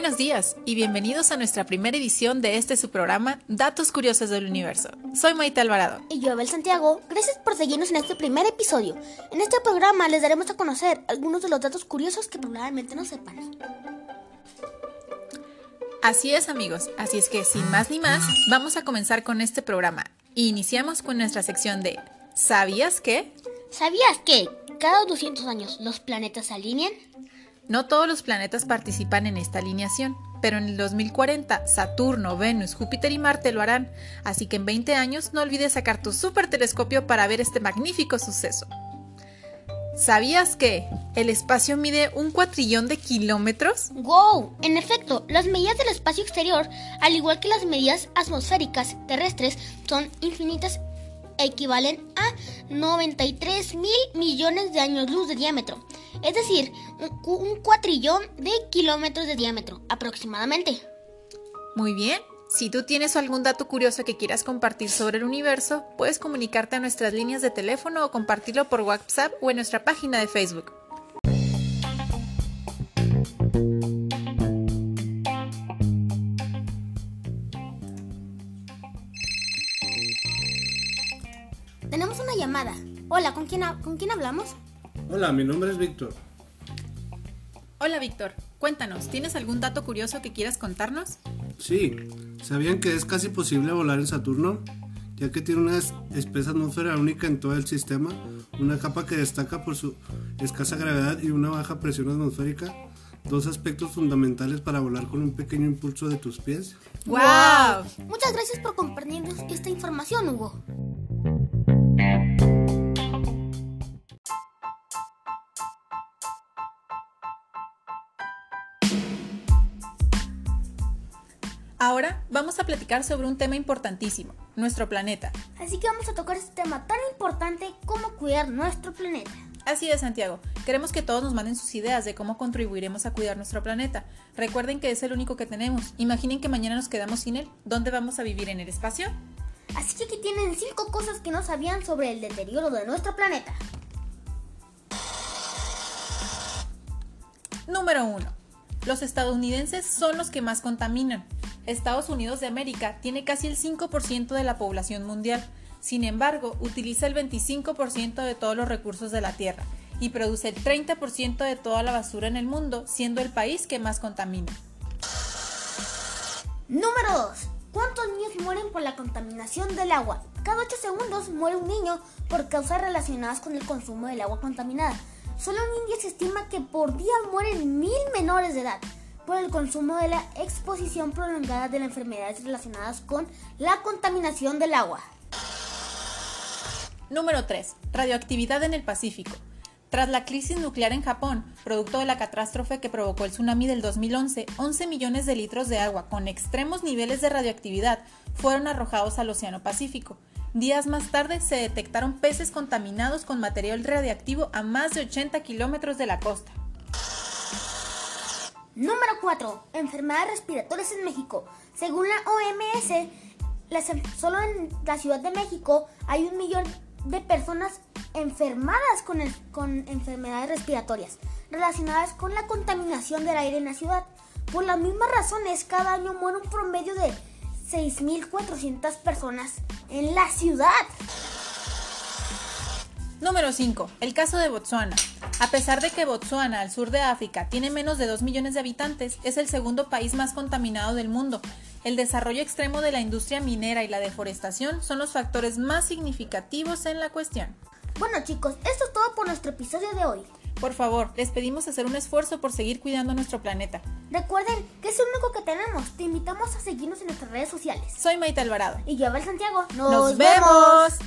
Buenos días y bienvenidos a nuestra primera edición de este su programa Datos Curiosos del Universo. Soy Maite Alvarado. Y yo, Abel Santiago. Gracias por seguirnos en este primer episodio. En este programa les daremos a conocer algunos de los datos curiosos que probablemente no sepan. Así es amigos, así es que sin más ni más, vamos a comenzar con este programa. Iniciamos con nuestra sección de ¿Sabías qué? ¿Sabías que cada 200 años los planetas se alinean? No todos los planetas participan en esta alineación, pero en el 2040 Saturno, Venus, Júpiter y Marte lo harán, así que en 20 años no olvides sacar tu super telescopio para ver este magnífico suceso. ¿Sabías que el espacio mide un cuatrillón de kilómetros? ¡Wow! En efecto, las medidas del espacio exterior, al igual que las medidas atmosféricas terrestres, son infinitas equivalen a 93 mil millones de años luz de diámetro, es decir, un, cuatrillón de kilómetros de diámetro aproximadamente. Muy bien. Si tú tienes algún dato curioso que quieras compartir sobre el universo, puedes comunicarte a nuestras líneas de teléfono o compartirlo por WhatsApp o en nuestra página de Facebook. Tenemos una llamada. Hola, ¿con quién, ¿con quién hablamos? Hola, mi nombre es Víctor. Hola Víctor, cuéntanos, ¿tienes algún dato curioso que quieras contarnos? Sí, ¿sabían que es casi posible volar en Saturno? Ya que tiene una espesa atmósfera única en todo el sistema, una capa que destaca por su escasa gravedad y una baja presión atmosférica, dos aspectos fundamentales para volar con un pequeño impulso de tus pies. ¡Wow! Muchas gracias por compartirnos esta información, Hugo. Ahora vamos a platicar sobre un tema importantísimo, nuestro planeta. Así que vamos a tocar este tema tan importante como cuidar nuestro planeta. Así es, Santiago. Queremos que todos nos manden sus ideas de cómo contribuiremos a cuidar nuestro planeta. Recuerden que es el único que tenemos. Imaginen que mañana nos quedamos sin él. ¿Dónde vamos a vivir en el espacio? Así que aquí tienen 5 cosas que no sabían sobre el deterioro de nuestro planeta. Número 1. Los estadounidenses son los que más contaminan. Estados Unidos de América tiene casi el 5% de la población mundial, sin embargo, utiliza el 25% de todos los recursos de la Tierra y produce el 30% de toda la basura en el mundo, siendo el país que más contamina. Número 2. ¿Cuántos niños mueren por la contaminación del agua? Cada 8 segundos muere un niño por causas relacionadas con el consumo del agua contaminada. Solo en India se estima que por día mueren mil menores de edad por el consumo de la exposición prolongada de las enfermedades relacionadas con la contaminación del agua. Número 3. Radioactividad en el Pacífico. Tras la crisis nuclear en Japón, producto de la catástrofe que provocó el tsunami del 2011, 11 millones de litros de agua con extremos niveles de radioactividad fueron arrojados al Océano Pacífico. Días más tarde se detectaron peces contaminados con material radiactivo a más de 80 kilómetros de la costa. Número 4. Enfermedades respiratorias en México. Según la OMS, solo en la Ciudad de México hay un millón de personas enfermadas con, enfermedades respiratorias relacionadas con la contaminación del aire en la ciudad. Por las mismas razones, cada año muere un promedio de 6.400 personas en la ciudad. Número 5. El caso de Botsuana. A pesar de que Botsuana, al sur de África, tiene menos de 2 millones de habitantes, es el segundo país más contaminado del mundo. El desarrollo extremo de la industria minera y la deforestación son los factores más significativos en la cuestión. Bueno chicos, esto es todo por nuestro episodio de hoy. Por favor, les pedimos hacer un esfuerzo por seguir cuidando nuestro planeta. Recuerden que es el único que tenemos. Te invitamos a seguirnos en nuestras redes sociales. Soy Maite Alvarado. Y yo, Abel Santiago. ¡Nos, vemos.